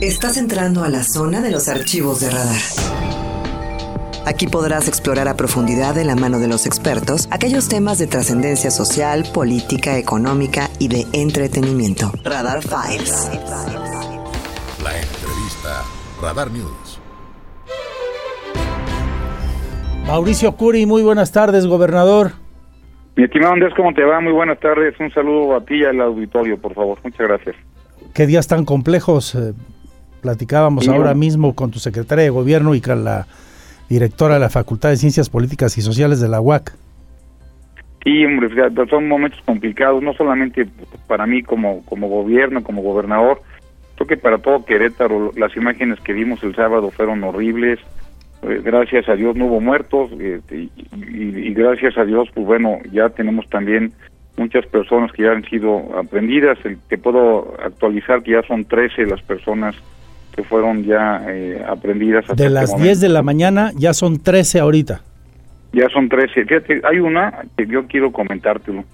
Estás entrando a la zona de los archivos de radar. Aquí podrás explorar a profundidad de la mano de los expertos aquellos temas de trascendencia social, política, económica y de entretenimiento. Radar Files. La entrevista Radar News. Mauricio Curi, muy buenas tardes, gobernador. Mi estimado Andrés, ¿cómo te va? Muy buenas tardes. Un saludo a ti y al auditorio, por favor. Muchas gracias. Qué días tan complejos. Platicábamos ahora mismo con tu secretaria de gobierno y con la directora de la Facultad de Ciencias Políticas y Sociales de la UAC. Sí, hombre, son momentos complicados, no solamente para mí como, como gobierno, como gobernador, creo que para todo Querétaro, las imágenes que vimos el sábado fueron horribles, Eh, gracias a Dios no hubo muertos, eh, y, y- y gracias a Dios, pues bueno, ya tenemos también muchas personas que ya han sido aprendidas, El- te puedo actualizar que ya son 13 las personas que fueron ya eh, aprendidas. hasta De este las momento. 10 de la mañana ya son 13 ahorita. Ya son 13. Fíjate, hay una que yo quiero comentártelo.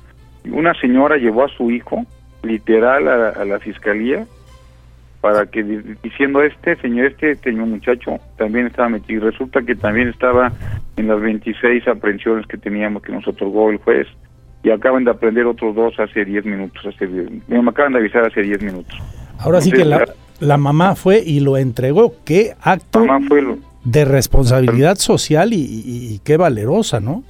Una señora llevó a su hijo, literal, a, a la fiscalía, para que, di- diciendo, este señor, este señor muchacho también estaba metido. Y resulta que también estaba en las 26 aprehensiones que teníamos, que nos otorgó el juez. Y acaban de aprender otros dos hace 10 minutos. Hace, me acaban de avisar hace 10 minutos. Ahora sí que la, la mamá fue y lo entregó. Qué acto lo- de responsabilidad social y, y- y qué valerosa, ¿no?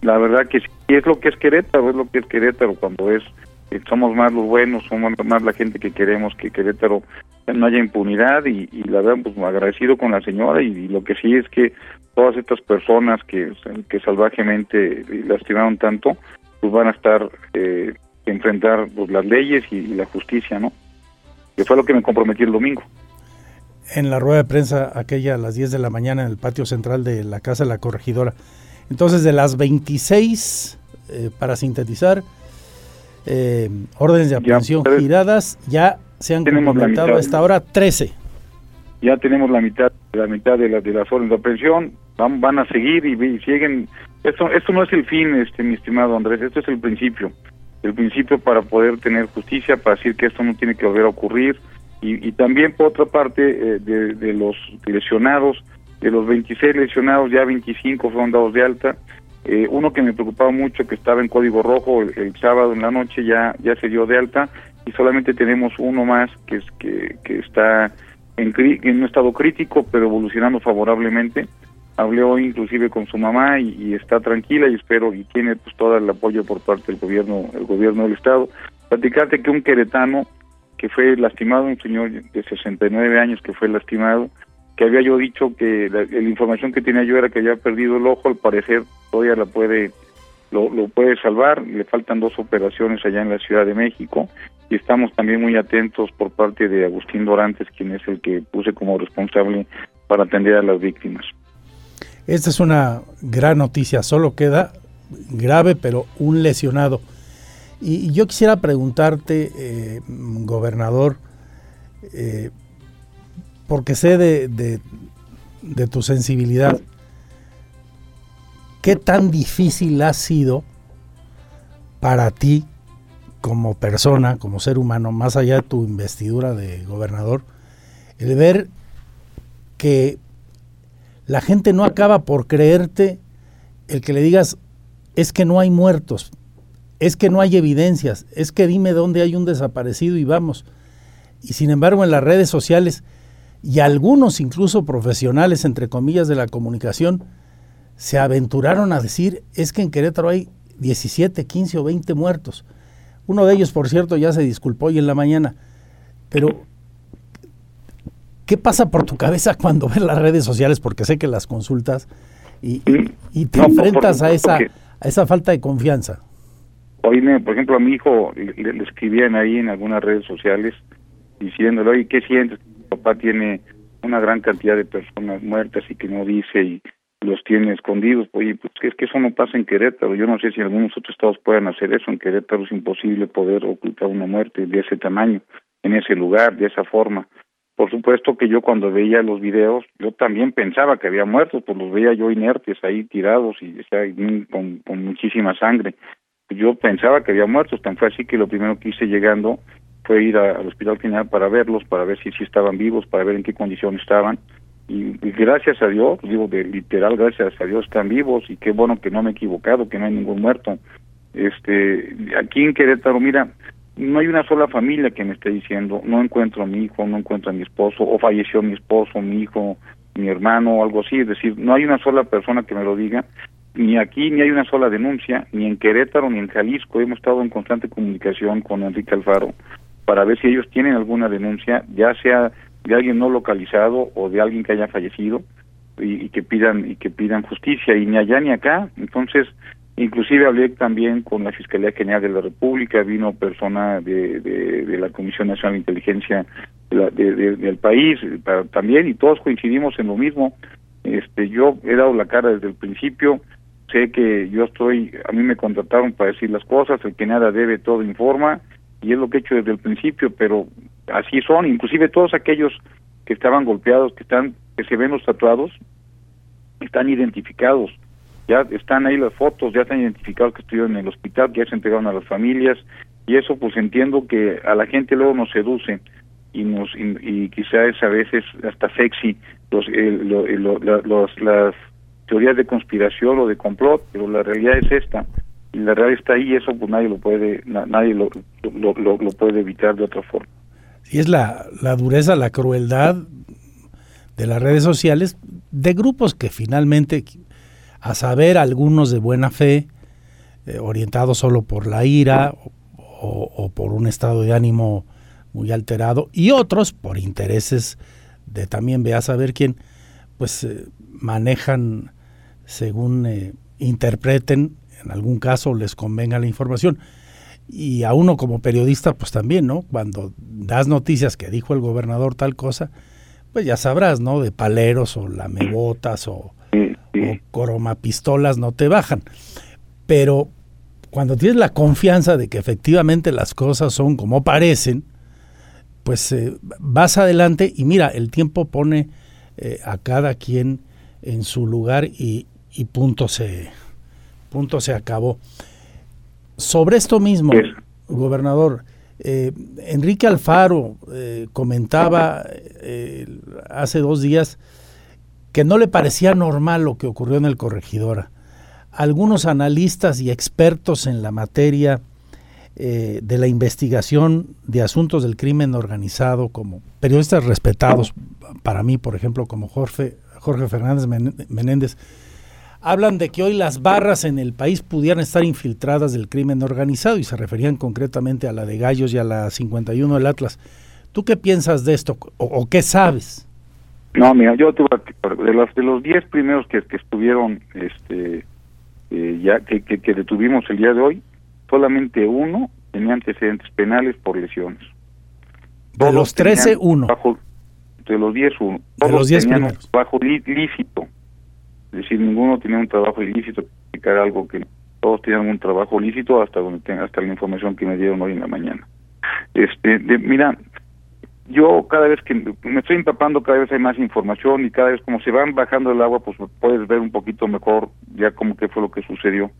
La verdad que sí, es lo que es Querétaro, es lo que es Querétaro cuando es, eh, somos más los buenos, somos más la gente que queremos que Querétaro no haya impunidad y, y la verdad pues agradecido con la señora y, y lo que sí es que todas estas personas que, que salvajemente lastimaron tanto pues van a estar eh, enfrentar pues, las leyes y, y la justicia, ¿no? Que fue lo que me comprometí el domingo. En la rueda de prensa, aquella a las 10 de la mañana en el patio central de la Casa de la Corregidora. Entonces, de las 26, eh, para sintetizar, eh, órdenes de aprehensión giradas, ya se han mitad. hasta ahora 13. ya tenemos la mitad la mitad de, la, de las órdenes de aprehensión van van a seguir y, y siguen esto esto no es el fin este mi estimado Andrés esto es el principio el principio para poder tener justicia para decir que esto no tiene que volver a ocurrir. Y, y también por otra parte eh, de, de los lesionados de los 26 lesionados ya 25 fueron dados de alta. Eh, uno que me preocupaba mucho que estaba en código rojo el, sábado en la noche ya ya se dio de alta. Y solamente tenemos uno más que es que, que está en, en un estado crítico pero evolucionando favorablemente hablé hoy inclusive con su mamá y, está tranquila y espero y tiene pues todo el apoyo por parte del gobierno el gobierno del estado. Platicarte que un queretano que fue lastimado un señor de 69 años que fue lastimado que había yo dicho que la, la información que tenía yo era que había perdido el ojo al parecer todavía la puede lo, lo puede salvar le faltan dos operaciones allá en la Ciudad de México y estamos también muy atentos por parte de Agustín Dorantes quien es el que puse como responsable para atender a las víctimas Esta es una gran noticia, solo queda grave, pero un lesionado. Y, yo quisiera preguntarte, eh, gobernador, eh, porque sé de- de tu sensibilidad, ¿qué tan difícil ha sido para ti como persona, como ser humano, más allá de tu investidura de gobernador, el ver que la gente no acaba por creerte el que le digas, es que no hay muertos, es que no hay evidencias, es que dime dónde hay un desaparecido y vamos. Y sin embargo en las redes sociales y algunos incluso profesionales, entre comillas, de la comunicación, se aventuraron a decir, es que en Querétaro hay 17, 15 o 20 muertos. Uno de ellos, por cierto, ya se disculpó hoy en la mañana. Pero, ¿qué pasa por tu cabeza cuando ves las redes sociales? Porque sé que las consultas y, y te No, enfrentas por- a, esa, a esa falta de confianza. Hoy, me- por ejemplo, a mi hijo le, le escribían ahí en algunas redes sociales diciéndole, oye, ¿qué sientes? Mi papá tiene una gran cantidad de personas muertas y que no dice y los tiene escondidos. Oye, pues es que eso no pasa en Querétaro. Yo no sé si algunos otros estados puedan hacer eso. En Querétaro es imposible poder ocultar una muerte de ese tamaño, en ese lugar, de esa forma. Por supuesto que yo cuando veía los videos, yo también pensaba que había muertos, pues los veía yo inertes ahí tirados y y con, con muchísima sangre. Yo pensaba que había muertos, tan fue así que lo primero que hice llegando fue ir al hospital general para verlos, para ver si, estaban vivos, para ver en qué condición estaban. Y, gracias a Dios, digo de literal, gracias a Dios están vivos y qué bueno que no me he equivocado, que no hay ningún muerto. Este, aquí en Querétaro, mira, no hay una sola familia que me esté diciendo, no encuentro a mi hijo, no encuentro a mi esposo, o falleció mi esposo, mi hijo, mi hermano, o algo así. Es decir, no hay una sola persona que me lo diga, ni aquí ni hay una sola denuncia, ni en Querétaro ni en Jalisco. Hemos estado en constante comunicación con Enrique Alfaro para ver si ellos tienen alguna denuncia, ya sea de alguien no localizado o de alguien que haya fallecido y, que pidan y que pidan justicia y ni allá ni acá. Entonces, inclusive hablé también con la Fiscalía General de la República, vino persona de, de, la Comisión Nacional de Inteligencia del país también y todos coincidimos en lo mismo. Este, yo he dado la cara desde el principio sé que yo estoy, a mí me contrataron para decir las cosas, el que nada debe todo informa, y es lo que he hecho desde el principio, pero así son, inclusive todos aquellos que estaban golpeados, que están, que se ven los tatuados, están identificados, ya están ahí las fotos, ya están identificados que estuvieron en el hospital, ya se entregaron a las familias, y eso pues entiendo que a la gente luego nos seduce y nos y, quizás a veces hasta sexy los, los las teorías de conspiración o de complot, pero la realidad es esta y la realidad está ahí y eso pues nadie lo puede nadie lo, lo, lo, puede evitar de otra forma. Y es la, la dureza, la crueldad de las redes sociales de grupos que finalmente, a saber, algunos de buena fe, eh, orientados solo por la ira o, por un estado de ánimo muy alterado, y otros por intereses de también ve a saber quién, pues eh, manejan según eh, interpreten, en algún caso les convenga la información. Y a uno como periodista, pues también, ¿no? Cuando das noticias que dijo el gobernador tal cosa, pues ya sabrás, ¿no? De paleros o lamebotas o, coromapistolas no te bajan. Pero cuando tienes la confianza de que efectivamente las cosas son como parecen, pues eh, vas adelante y mira, el tiempo pone eh, a cada quien en su lugar y, y punto se, punto se acabó. Sobre esto mismo, gobernador, eh, Enrique Alfaro comentaba hace dos días que no le parecía normal lo que ocurrió en el Corregidora. Algunos analistas y expertos en la materia de la investigación de asuntos del crimen organizado, como periodistas respetados, para mí, por ejemplo, como Jorge, Jorge Fernández Menéndez, hablan de que hoy las barras en el país pudieran estar infiltradas del crimen organizado y se referían concretamente a la de Gallos y a la 51 del Atlas. ¿Tú qué piensas de esto o, qué sabes? No, mira, yo tuve de los de los 10 primeros que, estuvieron este eh, ya que, que, detuvimos el día de hoy, solamente uno tenía antecedentes penales por lesiones. De los 13, uno. de los 10, uno. de los 10 primeros. Bajo lícito. Es decir, ninguno tenía un trabajo ilícito, explicar algo que todos tenían un trabajo lícito hasta donde hasta la información que me dieron hoy en la mañana. Este, de, mira, yo cada vez que me estoy empapando, cada vez hay más información y cada vez como se van bajando el agua, pues puedes ver un poquito mejor ya como qué fue lo que sucedió.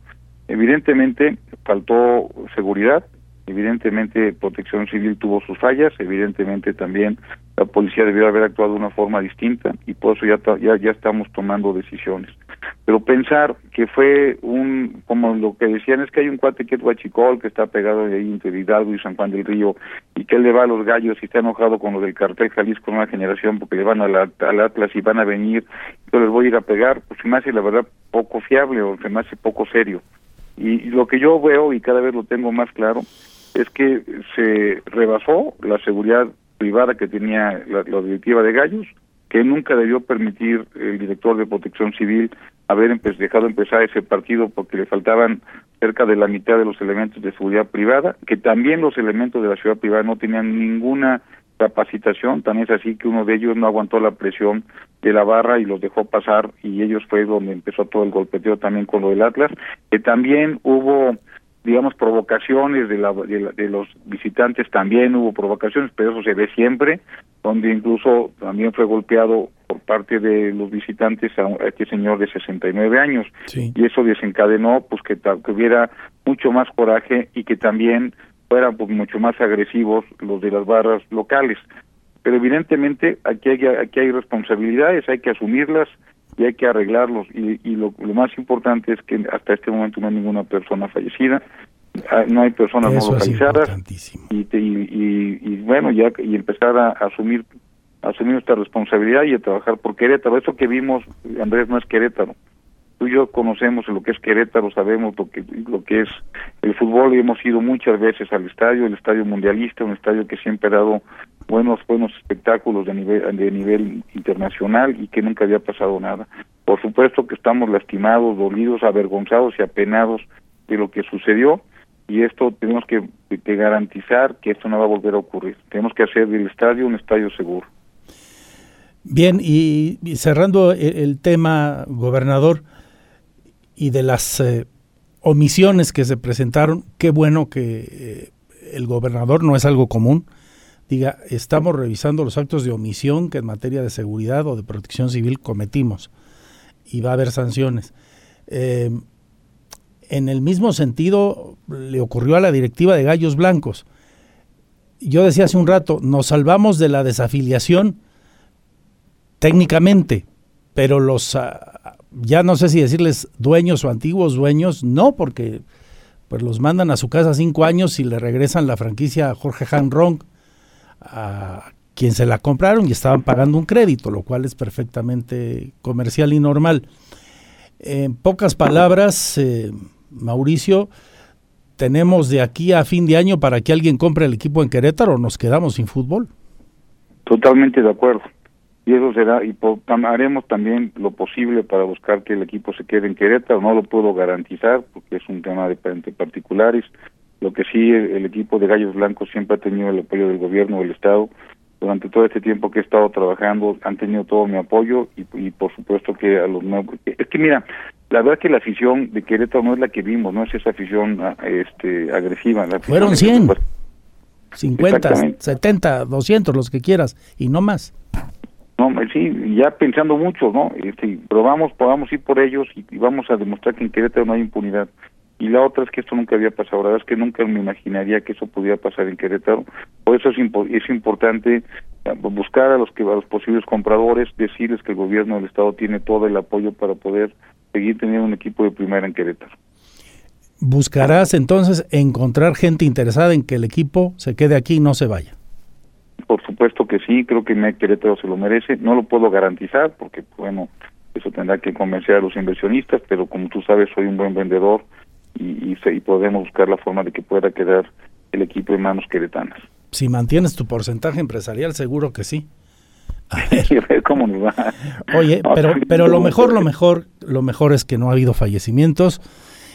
Evidentemente faltó seguridad, evidentemente Protección Civil tuvo sus fallas, evidentemente también la policía debió haber actuado de una forma distinta y por eso ya, ya, ya estamos tomando decisiones. Pero pensar que fue un, como lo que decían, es que hay un cuate que es Huachicol, que está pegado de ahí entre Hidalgo y San Juan del Río, y que él le va a los gallos y está enojado con lo del cartel Jalisco Nueva Generación porque le van al, al Atlas y van a venir, yo les voy a ir a pegar, pues se me hace la verdad poco fiable o se me hace poco serio. Y lo que yo veo, y cada vez lo tengo más claro, es que se rebasó la seguridad privada que tenía la, directiva de Gallos, que nunca debió permitir el director de Protección Civil haber dejado empezar ese partido porque le faltaban cerca de la mitad de los elementos de seguridad privada, que también los elementos de la ciudad privada no tenían ninguna capacitación, tan es así que uno de ellos no aguantó la presión de la barra y los dejó pasar y ellos fue donde empezó todo el golpeteo también con lo del Atlas, que también hubo digamos, provocaciones de, la, de, los visitantes, también hubo provocaciones, pero eso se ve siempre, donde incluso también fue golpeado por parte de los visitantes a, este señor de 69 años. Y eso desencadenó pues que, que hubiera mucho más coraje y que también fueran pues, mucho más agresivos los de las barras locales. Pero evidentemente aquí hay, aquí hay responsabilidades, hay que asumirlas y hay que arreglarlos. Y, y lo, más importante es que hasta este momento no hay ninguna persona fallecida, ah, no hay personas no localizadas y, y, y, bueno ya y empezar a, asumir asumir esta responsabilidad y a trabajar por Querétaro. Eso que vimos, Andrés, no es Querétaro tú y yo conocemos lo que es Querétaro, sabemos lo que lo que es el fútbol y hemos ido muchas veces al estadio, el estadio mundialista, un estadio que siempre ha dado buenos buenos espectáculos de nivel de nivel internacional y que nunca había pasado nada. Por supuesto que estamos lastimados, dolidos, avergonzados y apenados de lo que sucedió y esto tenemos que, garantizar que esto no va a volver a ocurrir. Tenemos que hacer del estadio un estadio seguro. Bien, y, cerrando el tema, gobernador, y de las eh, omisiones que se presentaron, qué bueno que eh, el gobernador no es algo común. Diga, estamos revisando los actos de omisión que en materia de seguridad o de protección civil cometimos y va a haber sanciones. Eh, en el mismo sentido le ocurrió a la directiva de Gallos Blancos. Yo decía hace un rato, nos salvamos de la desafiliación técnicamente, pero los ah, ya no sé si decirles dueños o antiguos dueños, no, porque pues los mandan a su casa cinco años y le regresan la franquicia a Jorge Han Rong, a quien se la compraron y estaban pagando un crédito, lo cual es perfectamente comercial y normal. En pocas palabras, eh, Mauricio, tenemos de aquí a fin de año para que alguien compre el equipo en Querétaro nos quedamos sin fútbol. Totalmente de acuerdo y eso será y haremos también lo posible para buscar que el equipo se quede en Querétaro. No lo puedo garantizar porque es un tema de particulares. Lo que sí el, equipo de Gallos Blancos siempre ha tenido el apoyo del gobierno del estado. Durante todo este tiempo que he estado trabajando han tenido todo mi apoyo y, por supuesto que a los nuevos es que mira la verdad que la afición de Querétaro no es la que vimos no es esa afición ah, este agresiva la fueron 100 50 70 200 los que quieras y no más no, sí, ya pensando mucho, ¿no? Este, probamos, podamos ir por ellos y, vamos a demostrar que en Querétaro no hay impunidad. Y la otra es que esto nunca había pasado. La verdad es que nunca me imaginaría que eso pudiera pasar en Querétaro. Por eso es, es importante eh, buscar a los que a los posibles compradores, decirles que el gobierno del estado tiene todo el apoyo para poder seguir teniendo un equipo de primera en Querétaro. Buscarás entonces encontrar gente interesada en que el equipo se quede aquí y no se vaya. Por supuesto que sí, creo que MEC Querétaro se lo merece. No lo puedo garantizar porque, bueno, eso tendrá que convencer a los inversionistas, pero como tú sabes, soy un buen vendedor y, y, podemos buscar la forma de que pueda quedar el equipo en manos queretanas. Si mantienes tu porcentaje empresarial, seguro que sí. A ver. cómo nos va. Oye, pero, pero lo mejor, lo mejor, lo mejor es que no ha habido fallecimientos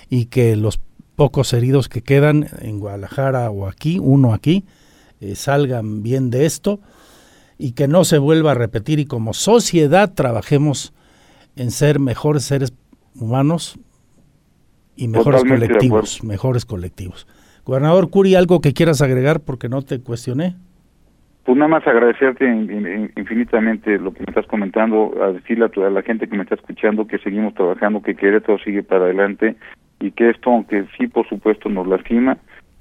y que los pocos heridos que quedan en Guadalajara o aquí, uno aquí, eh, salgan bien de esto y que no se vuelva a repetir y como sociedad trabajemos en ser mejores seres humanos y mejores colectivos, mejores colectivos. Gobernador Curi, ¿algo que quieras agregar porque no te cuestioné? Pues nada más agradecerte infinitamente lo que me estás comentando, a decirle a, toda la gente que me está escuchando que seguimos trabajando, que Querétaro sigue para adelante y que esto, aunque sí por supuesto nos lastima,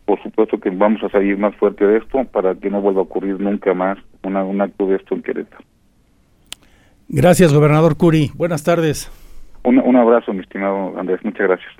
por supuesto que vamos a salir más fuerte de esto para que no vuelva a ocurrir nunca más una, un acto de esto en Querétaro. Gracias, gobernador Curi. Buenas tardes. un abrazo, mi estimado Andrés. Muchas gracias.